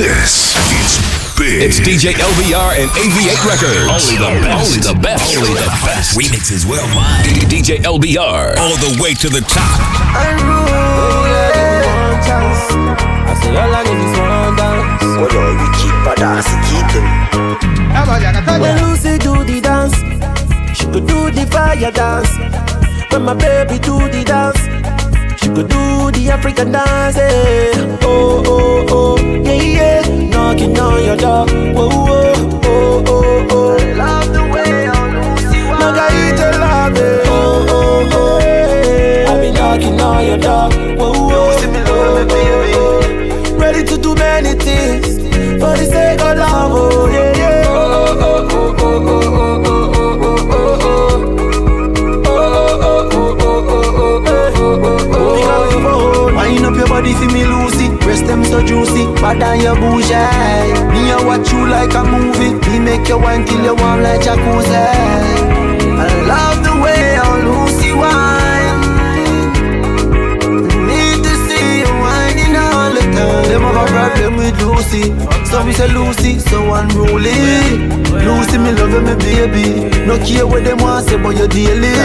This is big. It's DJ LBR and AV8 Records. Only the best. Only the best. Only the best. Remixes worldwide. DJ LBR. All the way to the top. I say all I need is one dance. Well, all you keep a dance, keep them. When Lucy do the dance, she could do the fire dance. When my baby do the dance, could do the African dance. eh. Oh oh oh, yeah yeah, knocking on your door. Whoa whoa oh oh oh. I love the way on Lucy Margarita love it. Oh oh oh, yeah. I be knocking on your door. Body for me, Lucy. Breast them so juicy, bad than your bougie. Me, I watch you like a movie. Me make you wine till you warm like jacuzzi. I love the way our Lucy wine. Need to see you whining all the time. Them have a problem with Lucy. So we say Lucy, so unruly. Lucy, me love you, me baby. No care what them want say, but you daily.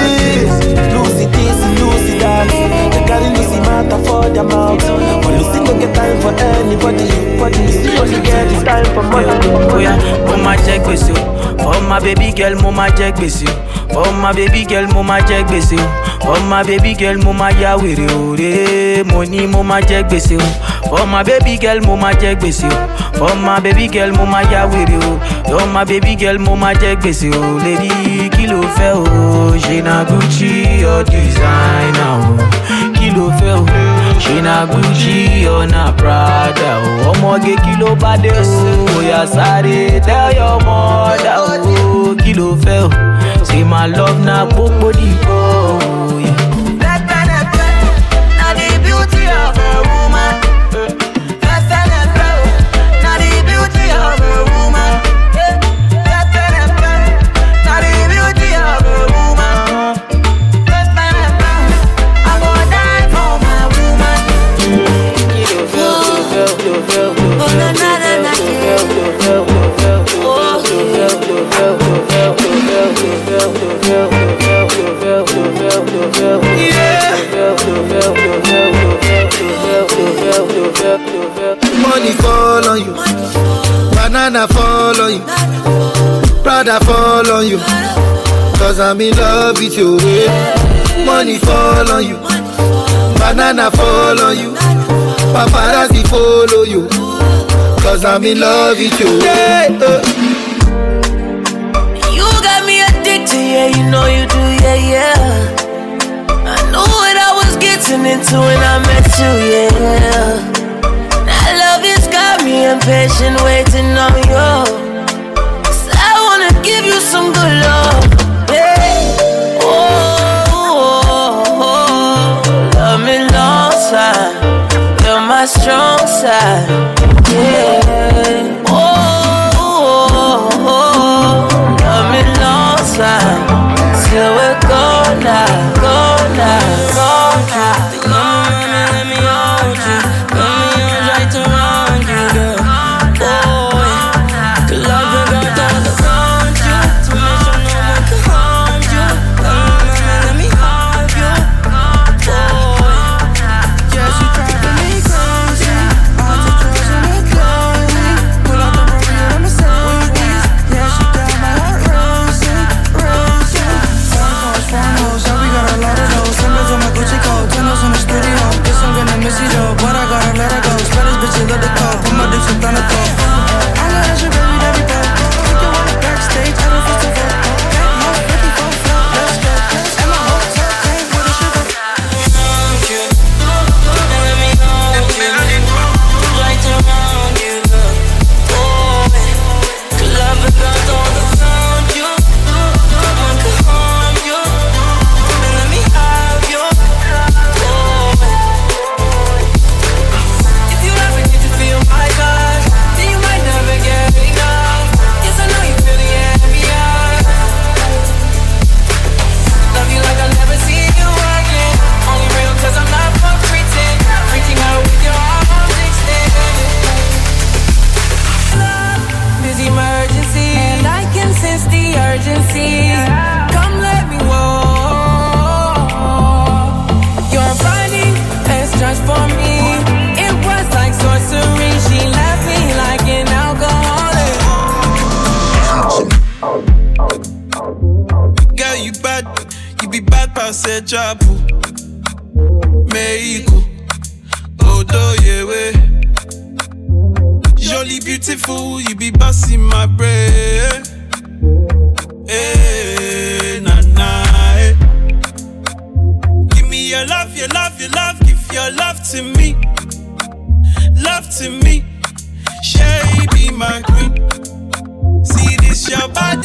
Lucy this, Lucy that. Girl Lucy matter for their mouth. But Lucy no get time for anybody. But Lucy only get this time for money. Oya, mo ma jẹ gbèsè o. For my baby girl, mo ma jẹ gbèsè. For my baby girl, mo ma jẹ gbèsè. For my baby girl, mo ma ya wèrè o. Re, mo ní mo ma jẹ. For my baby girl, mo ma jẹ gbèsè. For my baby girl, mo ma ya wèrè o. For my baby girl, mo ma jẹ gbèsè. Lady, kí ló fẹ́ o? Na Gucci or designer? Na Gucci or na Prada o? Ọmọge kí ló bá dé o? Oya sáré tell your mother o. Kí ló fẹ́ o? Say my love na gbogbo dìbò. Now the beauty of a woman. Money fall on you, banana fall on you, Prada fall on you. Cause I'm in love with you. Money fall on you, banana fall on you, paparazzi follow you. Cause I'm in love with you. You got me addicted, yeah, you know you do, yeah, yeah. I knew what I was getting into when I met you, yeah. Me impatient, waiting on you. 'Cause I wanna give you some good love, yeah. Oh, oh, oh, love me long time, you're my strong side, yeah. Oh, love me long time till we're gone now, gone now, gone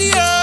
your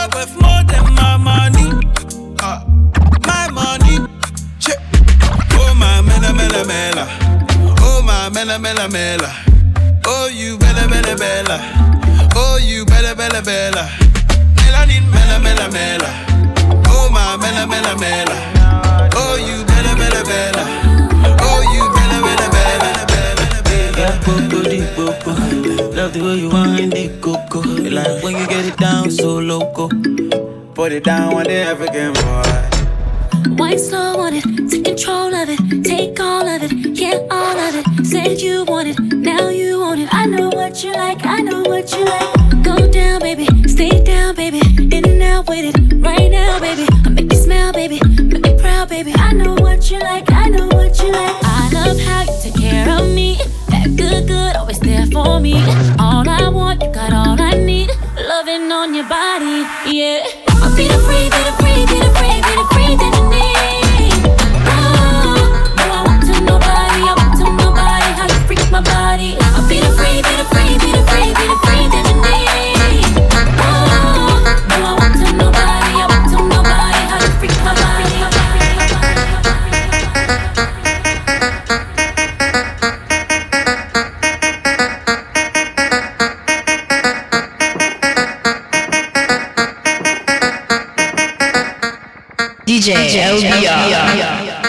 Put it down on the African boy. Wine slow on it, take control of it, take all of it, yeah, all of it. Said you want it, now you want it. I know what you like, I know what you like. Go down, baby, stay down, baby. In and out with it, right now, baby. I make you smile, baby, make me proud, baby. I know what you like, I know what you like. I love how you take care of me. That good, good, always there for me.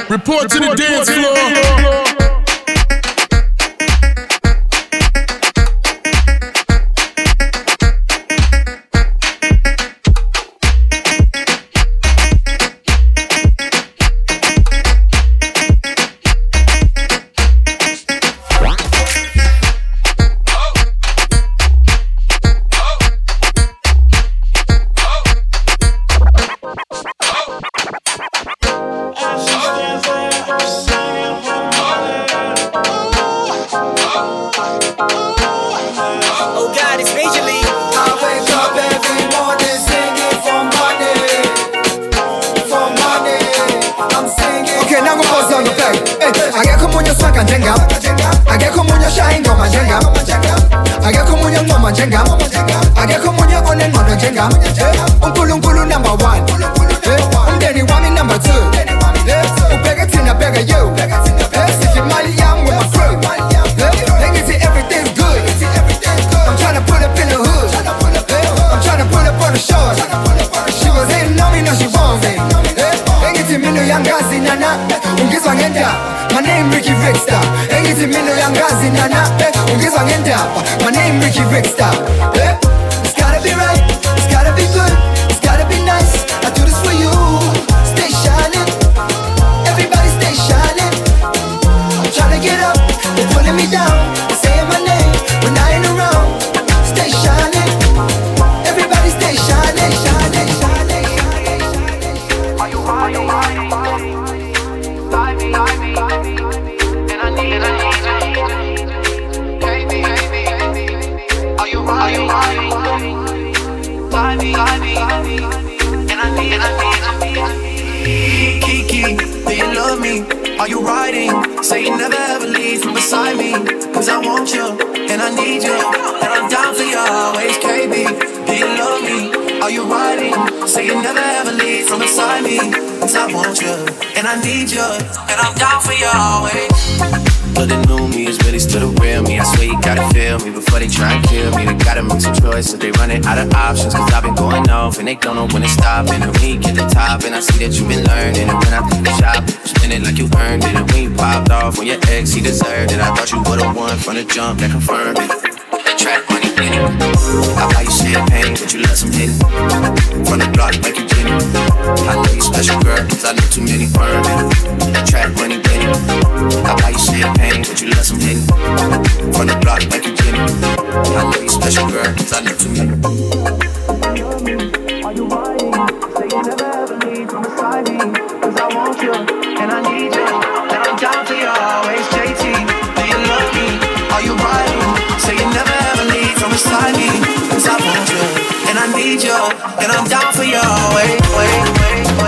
Report to the dance floor. I need you. And I'm down for you always. But the new me is really still the real me. I swear you gotta feel me before they try and kill me. They gotta make some choices, they running out of options. Cause I've been going off and they don't know when to stop. And when you get the top, and I see that you've been learning. And when I think the shop, spend it like you earned it. And you popped off, when your ex, he deserved it. I thought you would've won from the jump that confirmed it. That track money. I buy you champagne, but you love some hit it. From the block make you. I know you special girl, cause I know too many. That track money in. I buy you champagne, but you let some it. From the block like you Jenny. I know you special girl, cause I know too many. Are you riding? Say you never ever leave from beside me. Cause I want you, need you, I need you, and I'm down for you. Wait, wait, wait, wait.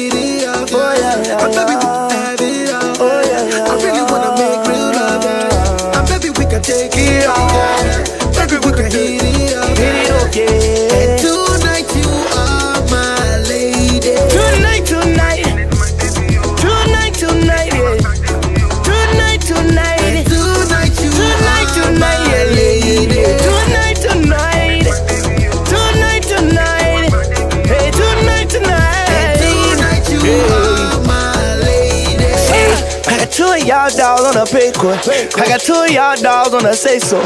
two of y'all dolls on the say so.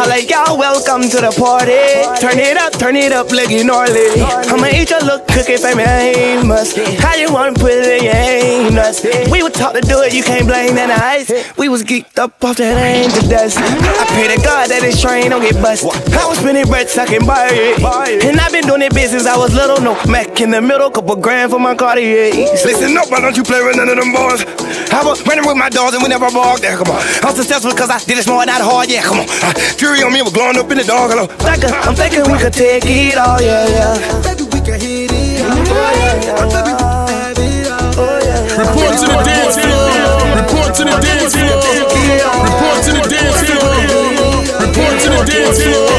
I like y'all welcome to the party. Turn it up, turn it up like you gnarly. I'ma eat your little cookie famous. How you wanna put it in your ain't nuts? We were taught to do it, you can't blame that ice. We was geeked up off that angel dust. I pray to God that this train don't get bust. I was spinning bread, can buy it. And I've been doing it business, I was little, no Mac in the middle, couple grand for my Cartier. Listen up, why don't you play with none of them boys? I was running with my dogs and we never barked there, come on. I'm successful because I did it smart, not hard, yeah, come on. Uh, Fury on me, was glowing up in the dog, hello. I'm thinking we could take it all, yeah, yeah. Baby, we can hit it, yeah, yeah, yeah. Report to the dance floor. Report to the dance floor. Report to the dance floor. Report to the dance floor.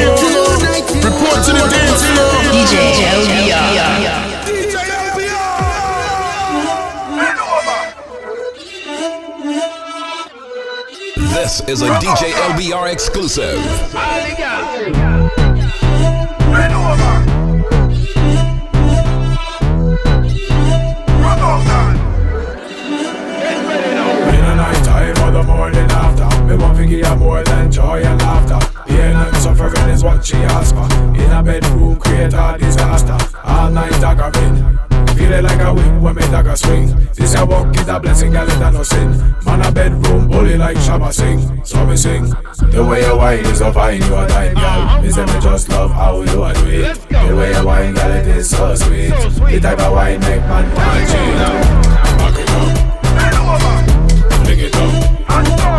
Report to the dance floor. DJ LBR. This is a DJ LBR exclusive. In a night time or the morning after Me want to give more than joy and laughter. Pain and suffering is what she asks for. In a bedroom create a disaster. All night daggering Feeling like a wing when me dagger swing. This a walk is a blessing, girl, it a no sin. Man a bedroom bully like Shabba sing So me sing The way you wine is so fine, you a dime, girl Me say me just love how you a do it. The way you wine, girl, it is so sweet. The type of wine make man want cheat. Back it up. Bring it up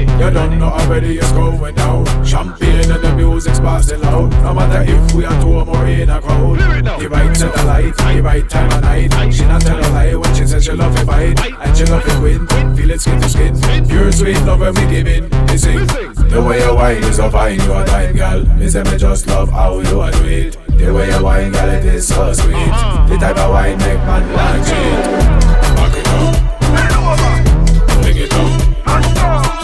You don't know already it's going down. Champagne and the music's passing loud. No matter if we are two or more in a crowd. The right to the light, the right time of night. She not tell a lie when she says she love it fight. And she love it win. Feel it skin to skin. Pure sweet love when we give in. Me sing. The way you wine is so fine, you a time girl. Me say me just love how you a do it. The way you wine, girl, it is so sweet. The type of wine make man want cheat. Back it up. Bring it up.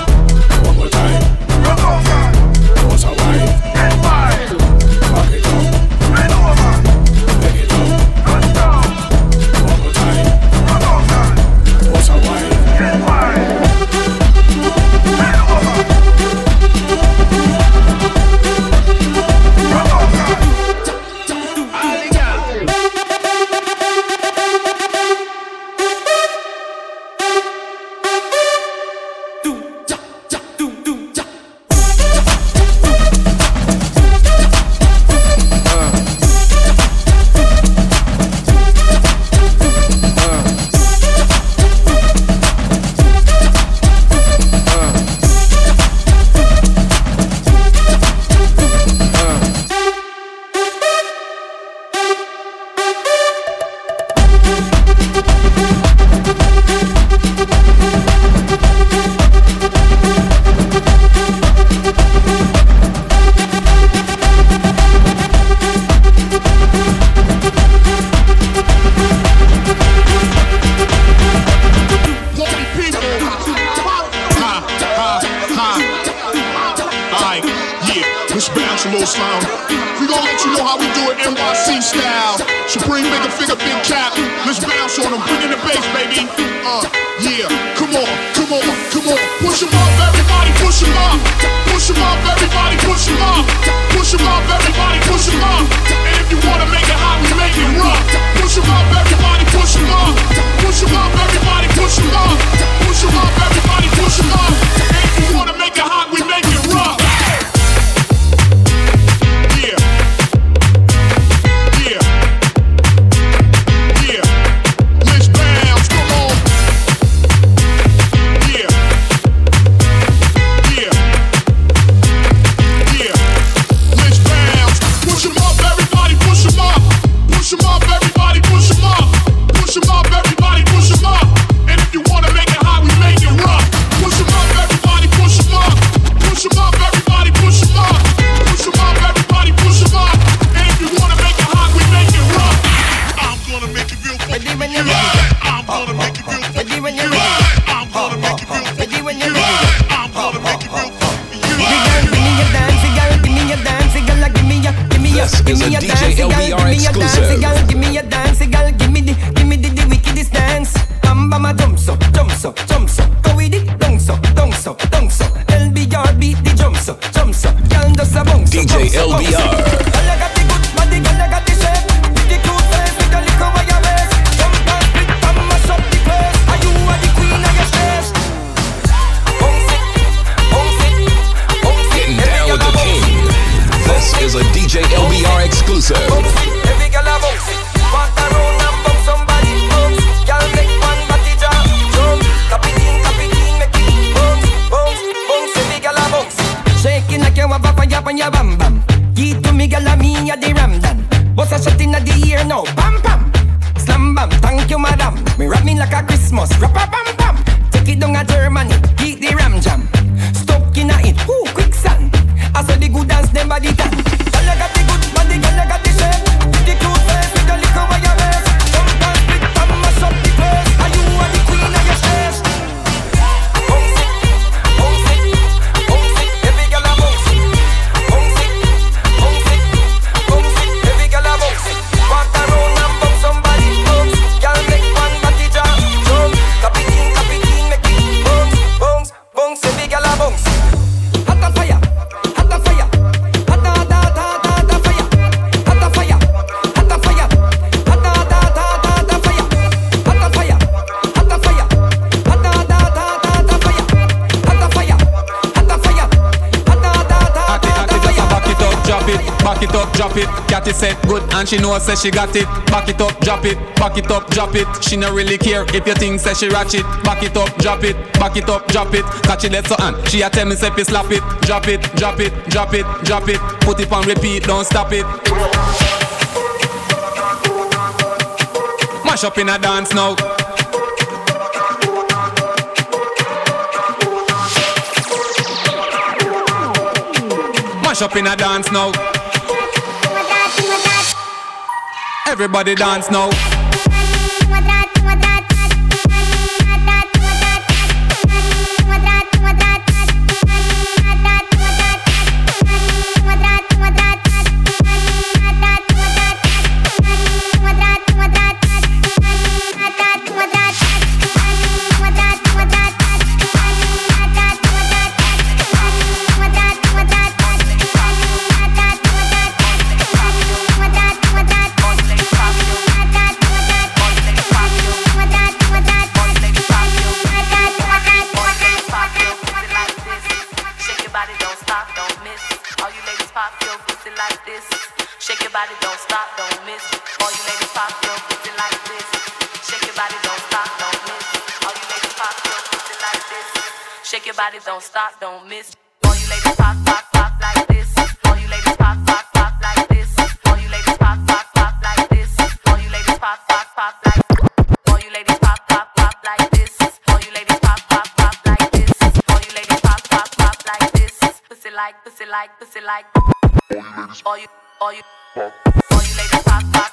Drop it. Catty said good and she know say she got it. Back it up, drop it, back it up, drop it. She no really care if you think say she ratchet. Back it up, drop it, back it up, drop it. Catch it, let's and she a tell me say slap it. Drop it, drop it, drop it, drop it. Put it on repeat, don't stop it. Mash up in a dance now. Mash up in a dance now. Everybody dance now. Don't stop, don't miss. All you ladies pop, pop, pop like this. All you ladies pop, pop, pop like this. All you ladies pop, pop, pop like this. All you ladies pop, pop, pop like. All you ladies pop, pop, pop like this. All you ladies pop, pop, pop like this. All you ladies pop, pop, pop like this. Pussy like, pussy like, pussy like. All you, all you, all you ladies pop, pop,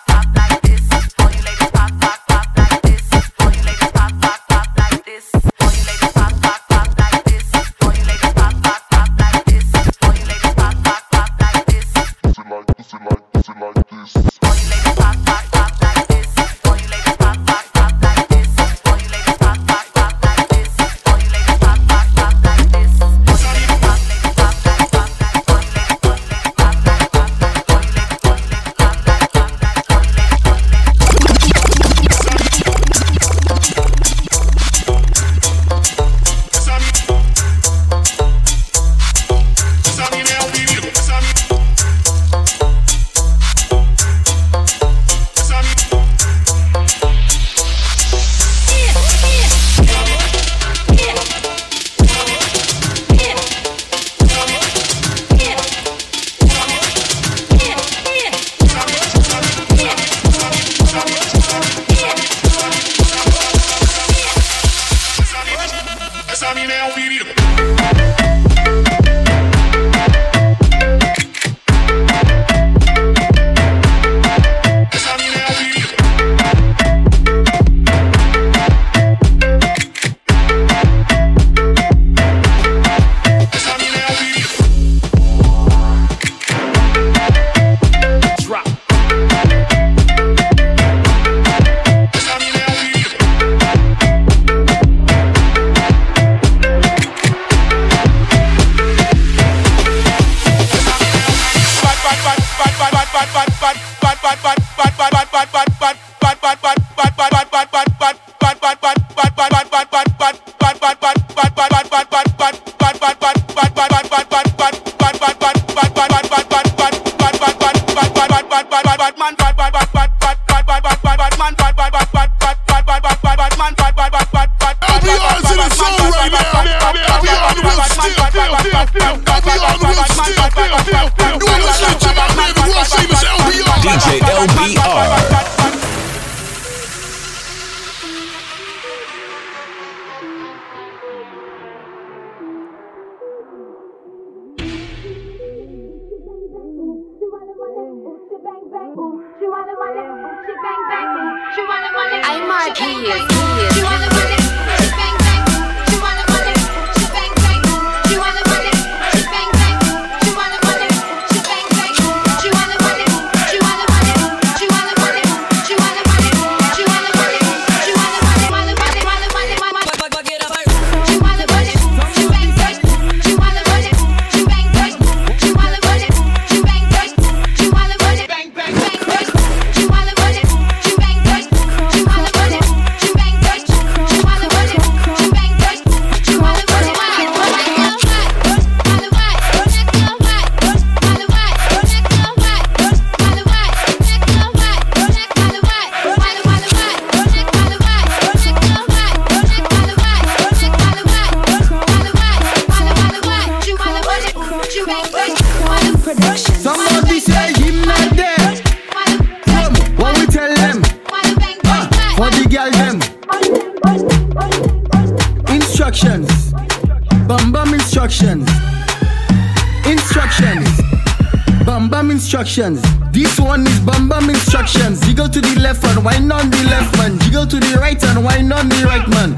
right man.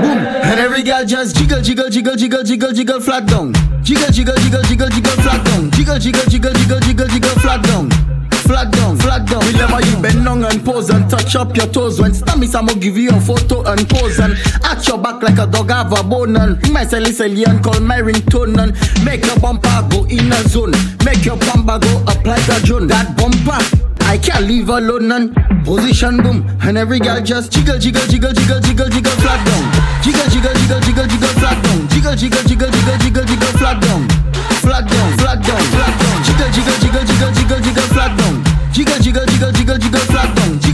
Boom. And every girl just jiggle, jiggle, jiggle, jiggle, jiggle, jiggle flat down. Jiggle, jiggle, jiggle, jiggle, jiggle flat down. Jiggle, jiggle, jiggle, jiggle, jiggle, jiggle flat down. Flat down, flat down. Remember you bend down and pose and touch up your toes. When stammies, I'ma give you a photo and pose and at your back like a dog have a bone and my silly silly and call my ringtone and make your bumper go in a zone. Make your bumper go up like a drone. That bumper I can't leave alone and position boom. And every girl just jiggle, jiggle, jiggle, jiggle, jiggle, jiggle, flat down. Jiggle, jiggle, jiggle, jiggle, jiggle, flat down. Jiggle, jiggle, jiggle, jiggle, jiggle, jiggle, flat down. Flat down, flat down, flat down. Jiggle, jiggle, jiggle, jiggle, jiggle, jiggle, flat down. Jiggle, jiggle, jiggle, jiggle, jiggle.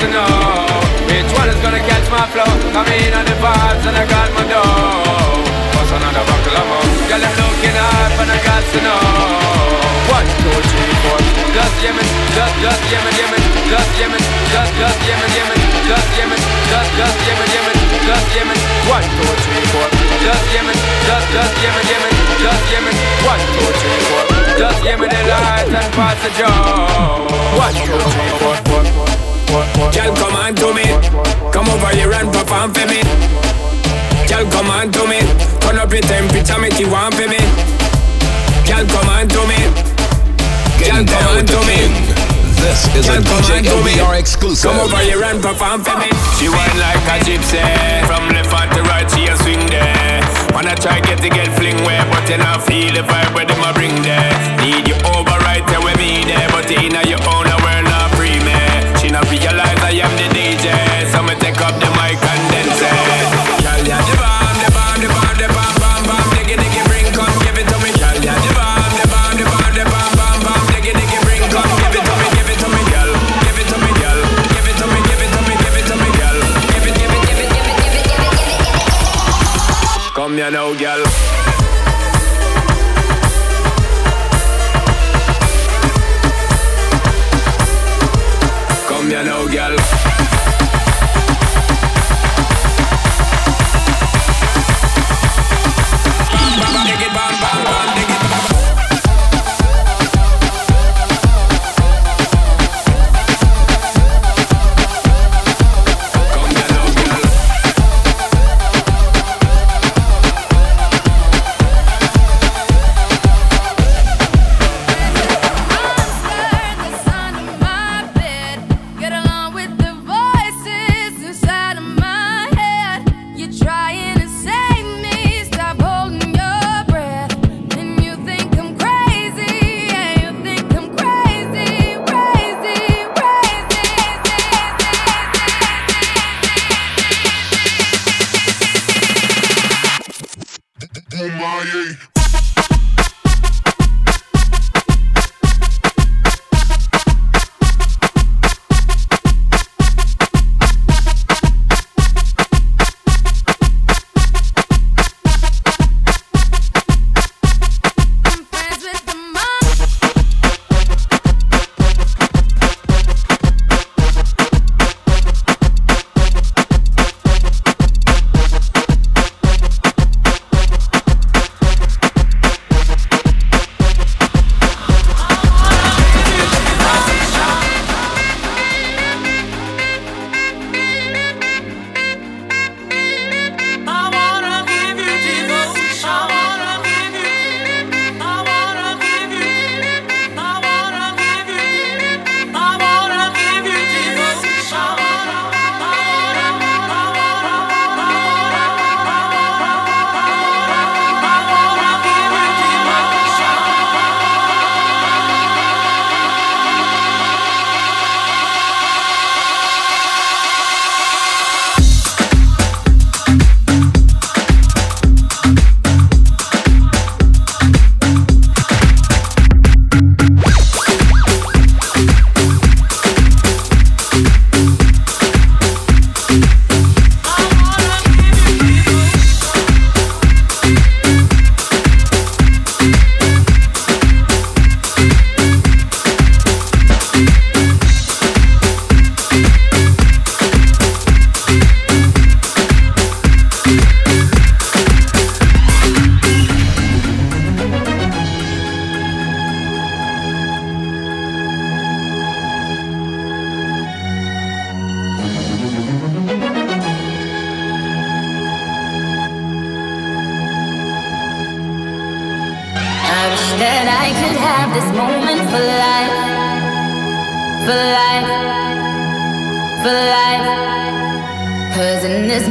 to know which one is gonna catch my flow. Come in on the vibes and I got my dough. What's another buckle of more? Yeah, I'm looking up and I got to know. One, two, three, four. Just me, just, just give me, just me, just, just give me, just me, just, just give me, just me. One, two, three, four. Just me, just, just give me, just me. One, two, three, four. Just me the light and pass the joe. One, two, three, four. Girl, come on to me. Come over here and perform for me. Girl, come on to me. Turn up your temperature, make you want for me. Girl, come on to me. Girl, come on to me. This is a Girl, come DJ on to me. LBR exclusive. Come over here and perform for me. She whine like a gypsy. From left hand to right, she a swing there. Wanna try get to get fling where, but you not feel the vibe where them a bring there. Need you over right there with me there, but in a your own a world not free me. She realize I am the DJ, so me take up the mic and then say,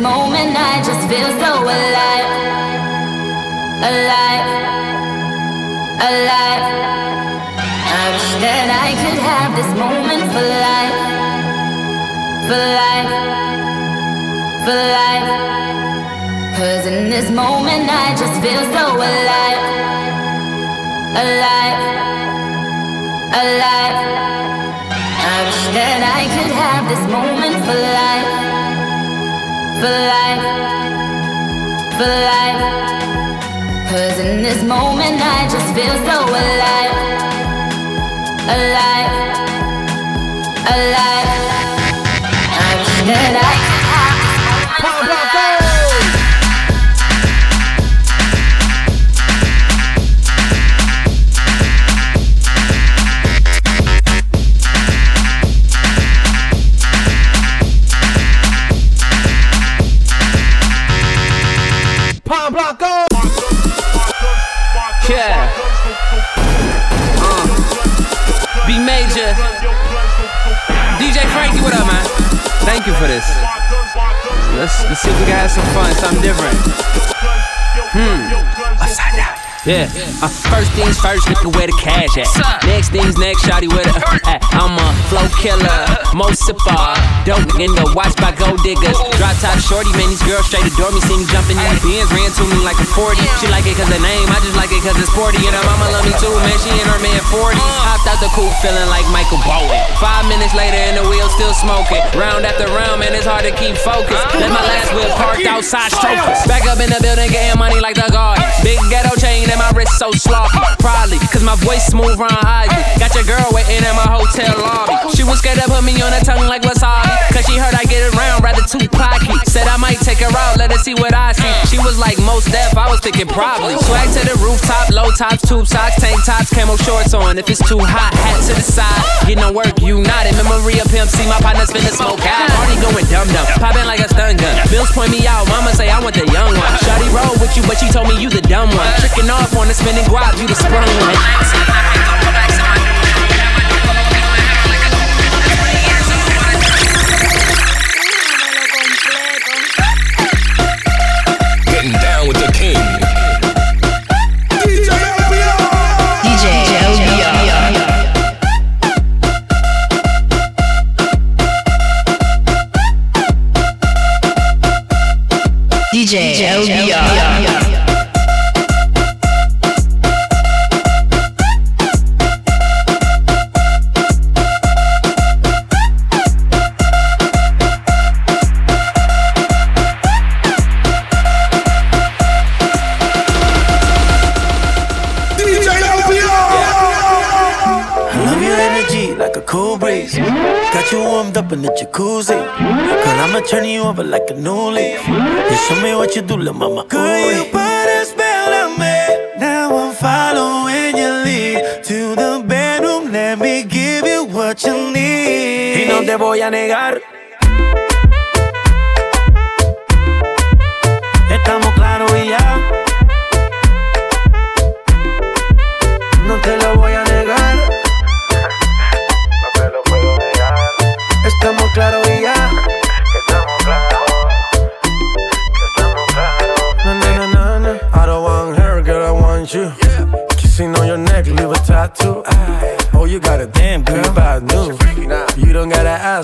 moment I just feel so alive, alive, alive. I wish that I could have this moment for life, for life, for life. Cause in this moment I just feel so alive, alive, alive. I wish that I could have this moment for life, for life, for life. Cause in this moment I just feel so alive, alive, alive. I wish that I Yeah. Uh. B Major. DJ Frankie, what up, man? Thank you for this. Let's, let's see if we can have some fun, something different. Hmm. Upside down. Yeah, uh, first things first, nigga, where the cash at? Next things next, shawty, where the I'm a flow killer, mo sipper, dope in the watch by gold diggers. Drop top shorty, man, these girls straight adore me. See me jumping in the Benz, ran to me like a 40. She like it cause the name, I just like it cause it's sporty. And her mama love me too, man, she and her man 40. Hopped out the coupe feeling like Michael Bowen. Five minutes later, and the wheel still smoking. Round after round, man, it's hard to keep focused. Let my last wheel parked outside, stroking. Back up in the building, getting money like the guard. Big ghetto chain and my wrist so sloppy. Probably, cause my voice smooth round Ivy. Got your girl waiting in my hotel lobby. She was scared to put me on her tongue like wasabi. Cause she heard I get around rather too cocky. Said I might take her out, let her see what I see. She was like most deaf, I was thinking probably. Swag to the rooftop, low tops, tube socks, tank tops, camo shorts on. If it's too hot, hat to the side. Get no work, you not in memory of pimp. See my partner's finna smoke out. Party going dumb dumb, popping like a stun gun. Bills point me out, mama say I want the young one. Shawty roll with you, but she told me you the dumb one. Tricking off on the spinning guap, you the sprung one. Got you warmed up in the jacuzzi. Girl, I'ma turn you over like a new You show me what you do, little mama. Girl, you put a spell on me. Now I'm following your lead to the bedroom. Let me give you what you need. Y no te voy a negar.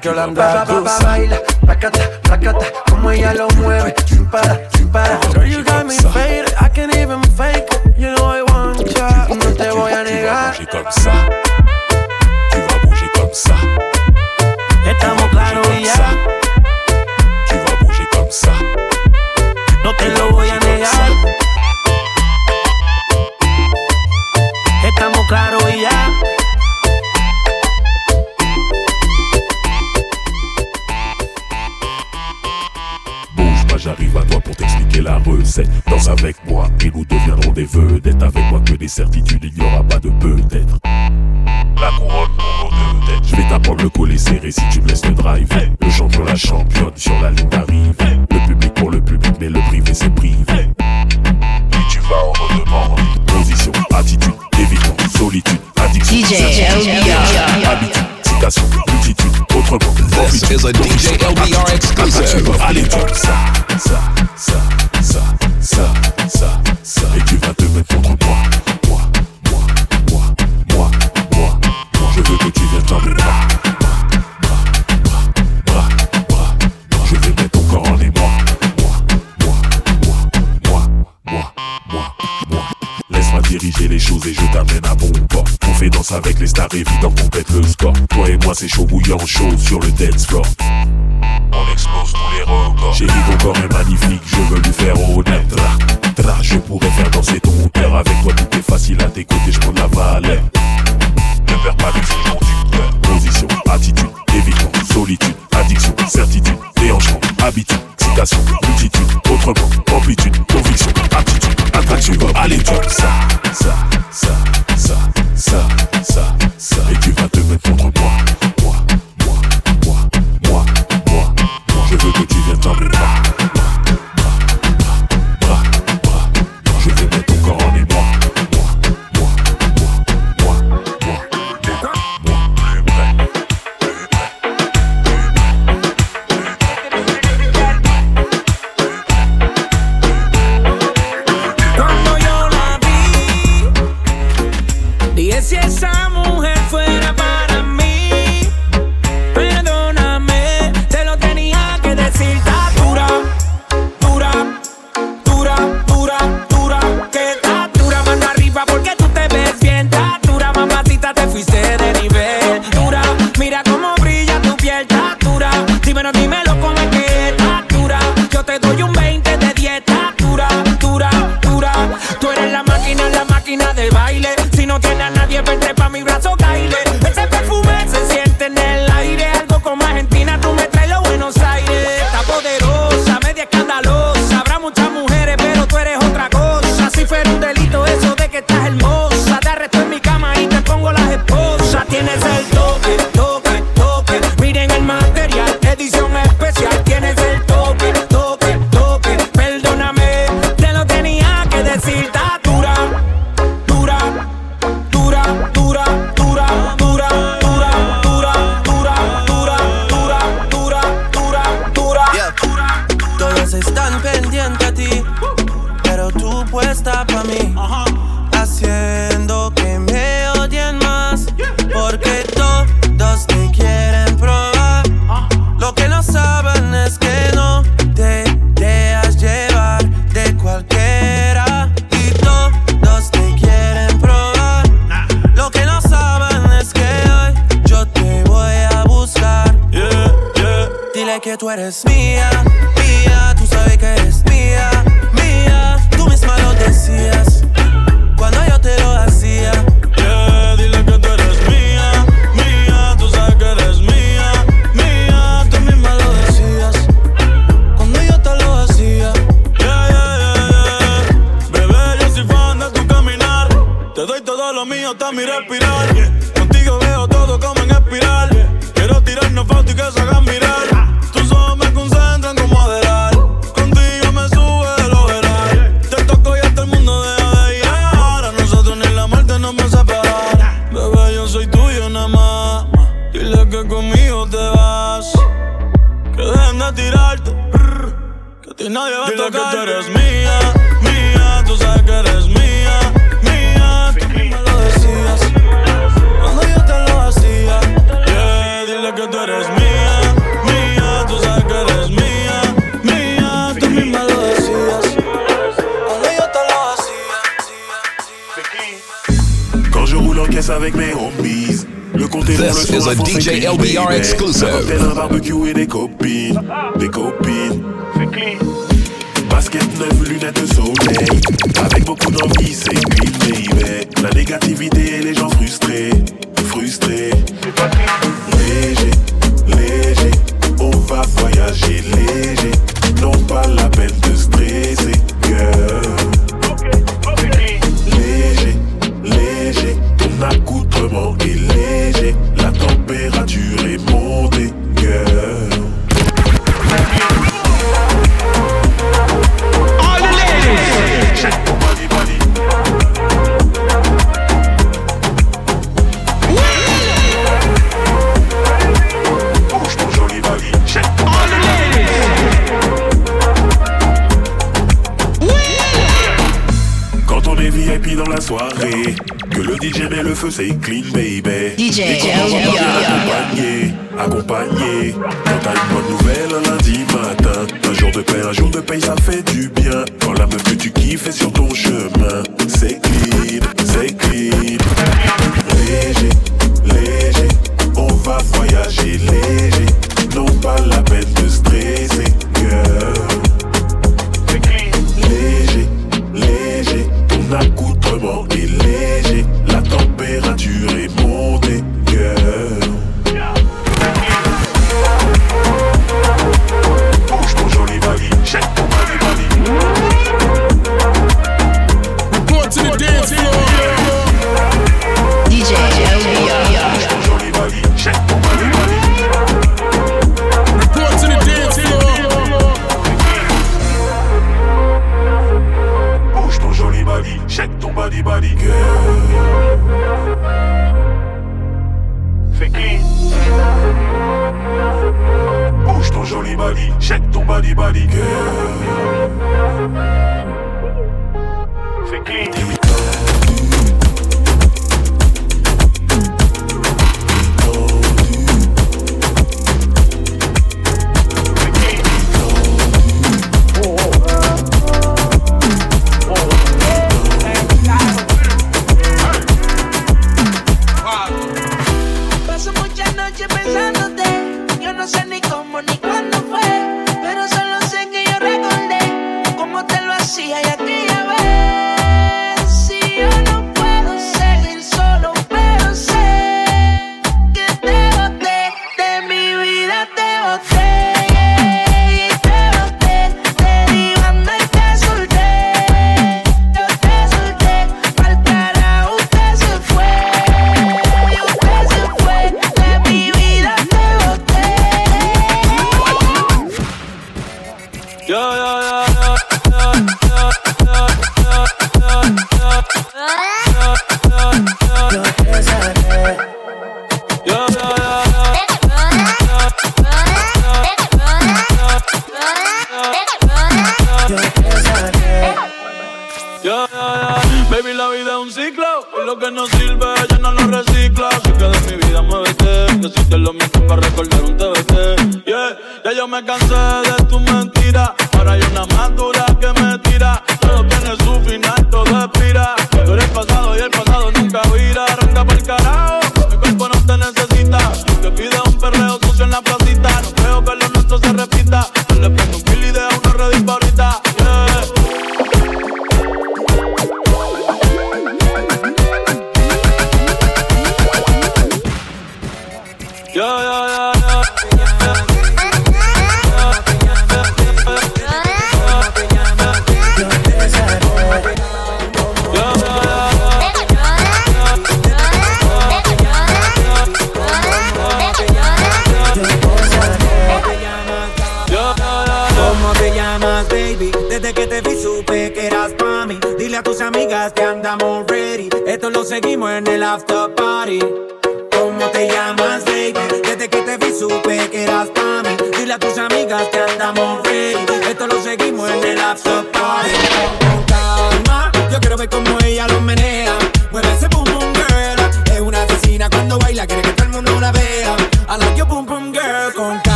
Girl, I'm that avec les stars évidents qu'on pète le score. Toi et moi, c'est chaud bouillant, chaud sur le dance floor. On explose tous les records. J'ai dit ton corps est magnifique, je veux lui faire honneur. Tra, tra, je pourrais faire danser ton cœur. Avec toi, tout est facile à tes côtés, je prends la valeur. Ne perds pas le fil du. Position, attitude, évitement, solitude, addiction, certitude, déhanchement, habitude, citation, multitude, autrement, amplitude, conviction, aptitude, attraction, allez, tu ça, ça, ça, ça, ça. dancer. Quand je roule en caisse avec mes homies. Le compte est This le is a DJ LBR exclusive. Un barbecue et des copines. Des copines. C'est clean. Basket neuf, lunettes de soleil. Avec beaucoup d'envie, c'est clean, baby. La négativité et les gens frustrés. Frustrés. C'est pas. Léger, léger. On va voyager léger. Non, pas la peine de stresser, girl. c'est clean, baby. DJ, accompagné, accompagné, quand t'as une bonne nouvelle.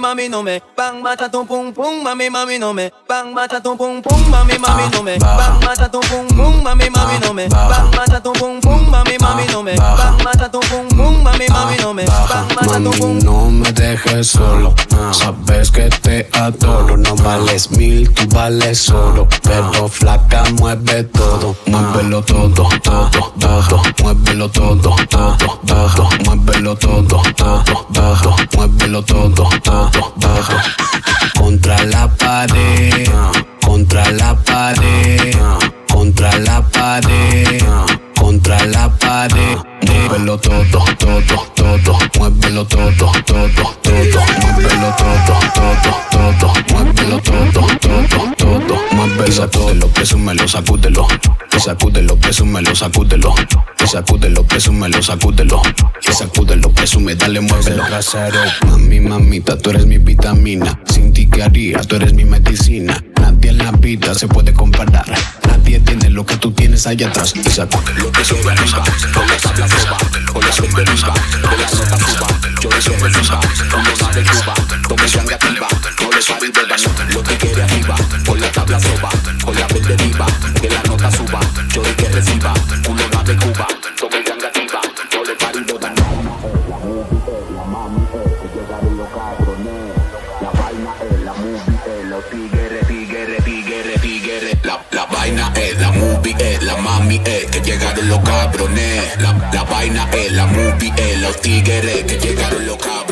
mami, no me. Bang, mata tu pum pum, mami, mami, no me. Bang, mata tu pum pum, mami, mami, no me. Bang, mata tu pum pum, mami, mami, no me. Bang, mata tu pum pum, mami, mami, no me. Bang, mata tu pum pum, mami, mami, no me. Bang, mata tu pum No me dejes solo, sabes que te adoro. No vales mil, tú vales oro. Pero flaca, mueve todo, muévelo todo, todo, todo, muévelo todo, todo, todo, muévelo todo, todo, todo, muévelo todo, todo. Sacúdelo. Y sacúdelo, presúmelo, sacúdelo. Y sacúdelo, presume, dale, muévelo. Mami, mamita, tú eres mi vitamina. Sin ti, ¿qué haría? Tú eres mi medicina. En la vida se puede comparar. Nadie tiene lo que tú tienes allá atrás. Y sacúdelo, presúmelo, sacúdelo. Con la tabla proba, con la de Cuba, con la nota Cuba. Yo dice reciba, como va de Cuba. Tome sangre activa, no le de daño. Lo que quiere arriba, con la tabla proba, con la verde diva. Que la nota suba, yo di que reciba. Culo de Cuba, es la mami, es que llegaron los cabrones. La, la vaina es la movie, es los tigres que llegaron los cabrones.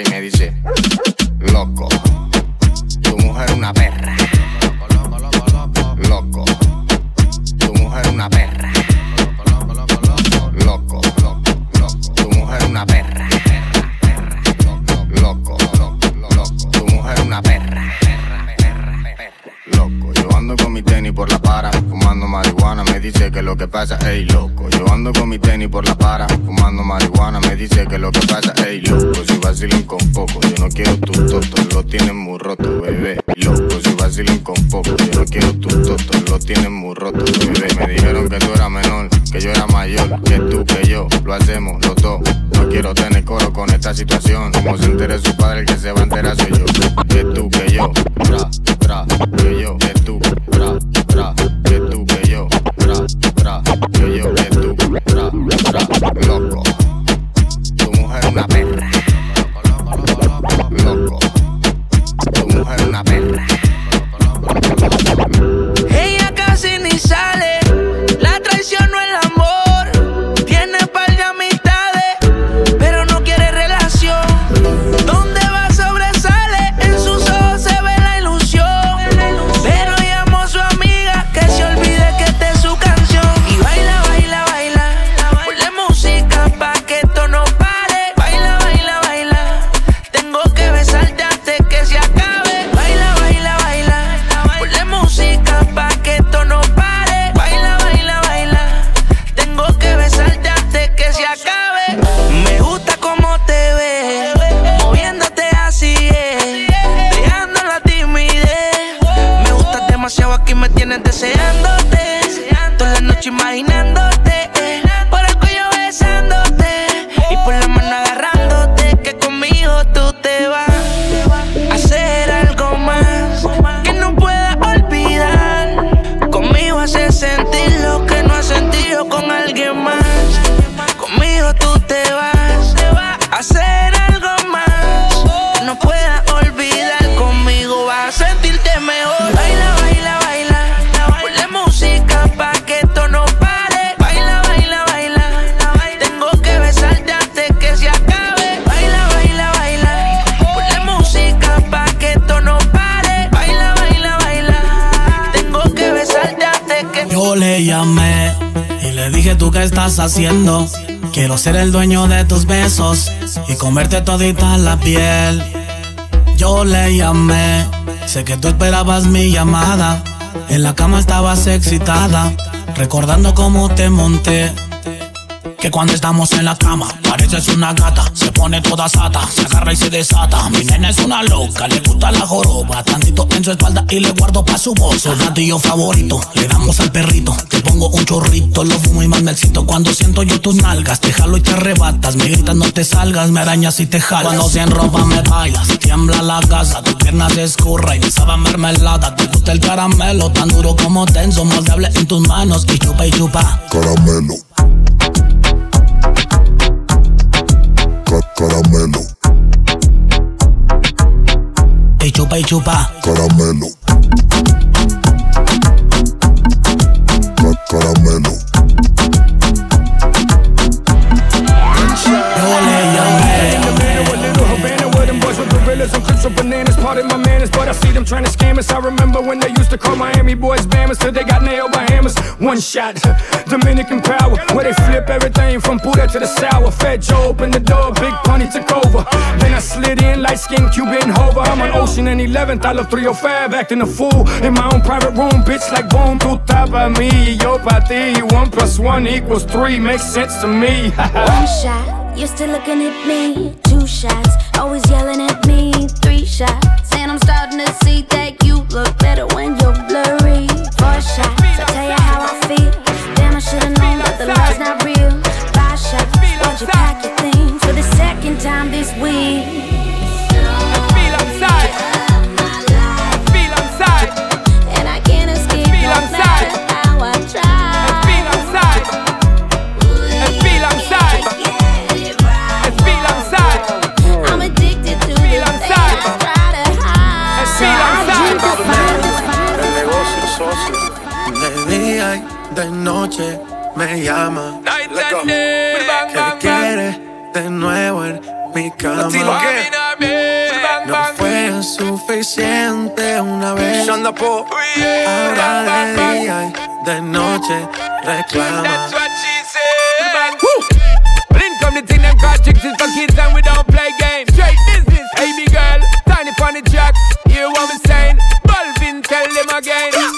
Y me dice. Loco, tu mujer una perra. Loco, tu mujer una perra. Loco, loco, loco, tu mujer una perra. Loco, loco, loco, tu mujer una perra. Loco, yo ando con mi tenis por la para, fumando marihuana, me dice que lo que pasa, ey loco. Yo ando con mi tenis por la para, fumando marihuana, me dice que lo que como se haciendo. Quiero ser el dueño de tus besos y comerte todita la piel. Yo le llamé, sé que tú esperabas mi llamada. En la cama estabas excitada, recordando cómo te monté. Que cuando estamos en la cama, pareces una gata, se pone toda sata, se agarra y se desata. Mi nena es una loca, le gusta la joroba, tantito en su espalda y le guardo pa' su voz. Soy gatillo favorito, le damos al perrito, te pongo un chorrito, lo fumo y mandalcito. Cuando siento yo tus nalgas, te jalo y te arrebatas, me gritas no te salgas, me arañas y te jalas. Cuando se enropa me bailas, tiembla la casa, tu pierna se escurra y me sabe mermelada. Te gusta el caramelo, tan duro como tenso, moldeable en tus manos y chupa y chupa. Caramelo. Caramelo. Y chupa y chupa. Caramelo. Ca- caramelo. Trying to scam us. I remember when they used to call Miami boys Bammers till they got nailed by hammers. One shot, Dominican power, where they flip everything from Buddha to the sour. Fat Joe opened the door, Big Pun took over. Then I slid in, light skin Cuban hover. I'm on Ocean and 11th, I love 305, acting a fool in my own private room, bitch like boom, tu tapa me, yo pa ti. One plus one equals three, makes sense to me. One shot, you're still looking at me. Two shots, always yelling at me. Three shots, I'm starting to see that you look better when you're blurry. Four shots, me llama. Let's go. Que quiere de nuevo en mi cama. No fue suficiente una vez. Ahora de día y de noche reclama. The thing them call chicks is for kids and we don't play games. Straight business, hey big girl, tiny the jack. Hear what we saying? Balvin, tell them again.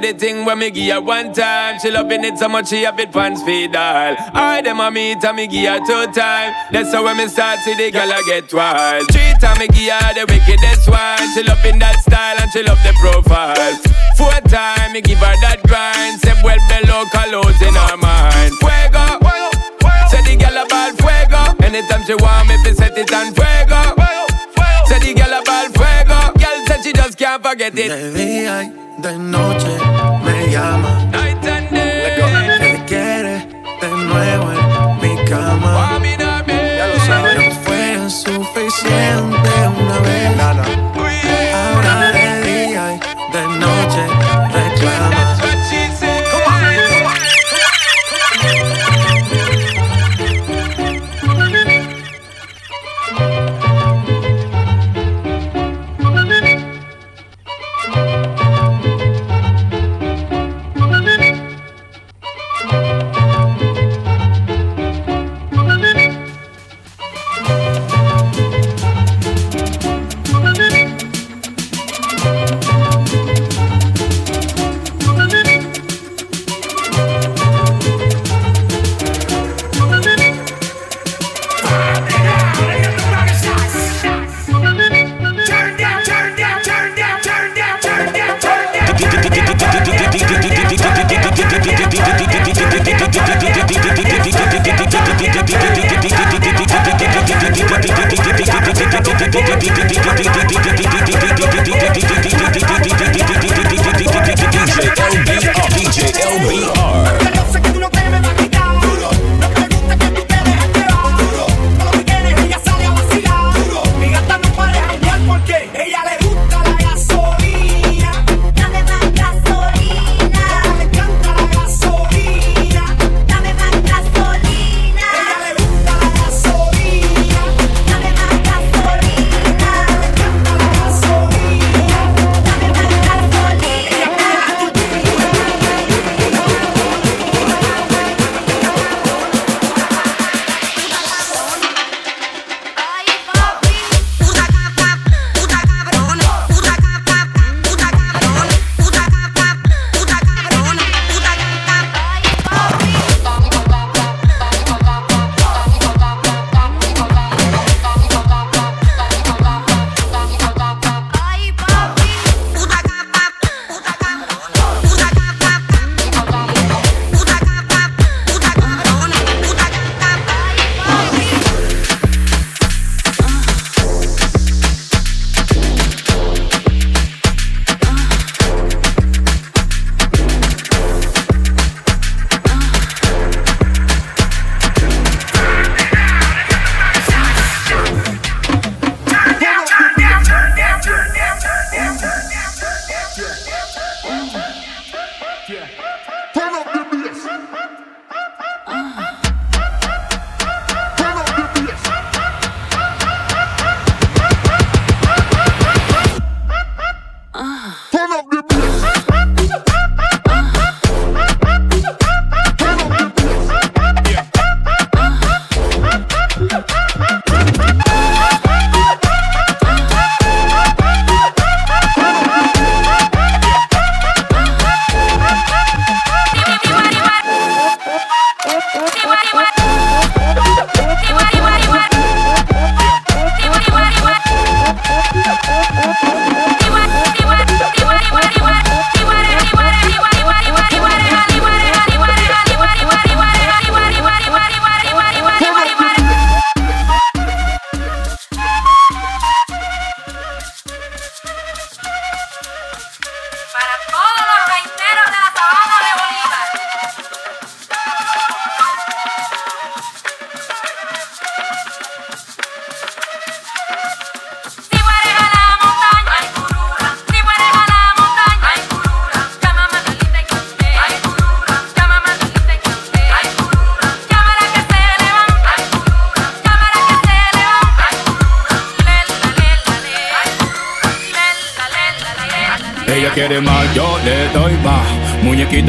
To the thing when me give her one time. She loving it so much she a bit pants feed all. I them a meet and me give her two time. That's how when me start see the girl I get wild. Three time me give her the wickedest one. She loving that style and she love the profile. Four time me give her that grind. Say well below colors in her mind. Fuego. Say the girl a ball fuego. Anytime she want me, fi set it on fuego. Say the girl a ball fuego. Girl said she just can't forget it. De día y de noche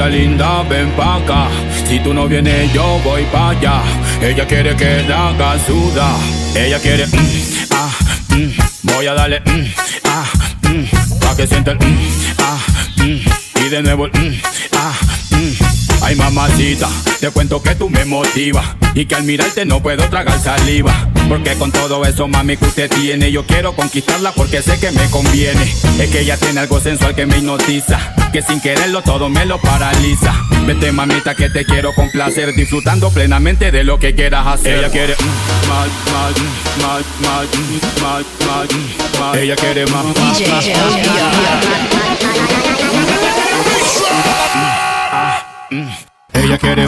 linda, ven pa' acá. Si tú no vienes, yo voy pa' allá. Ella quiere que la haga suda. Ella quiere, mm, ah, mm. voy a darle, mm, ah, mm. pa' que sienta el, mm, ah, mm. y de nuevo el, ah. Ay mamacita, te cuento que tú me motivas y que al mirarte no puedo tragar saliva. Porque con todo eso mami que usted tiene, yo quiero conquistarla porque sé que me conviene. Es que ella tiene algo sensual que me hipnotiza, que sin quererlo todo me lo paraliza. Vete mamita que te quiero complacer, disfrutando plenamente de lo que quieras hacer. Ella quiere mm, más, más, mm, más, más, mm, más, más, mm, más. Ella quiere más, más, más, más, más. Ella quiere.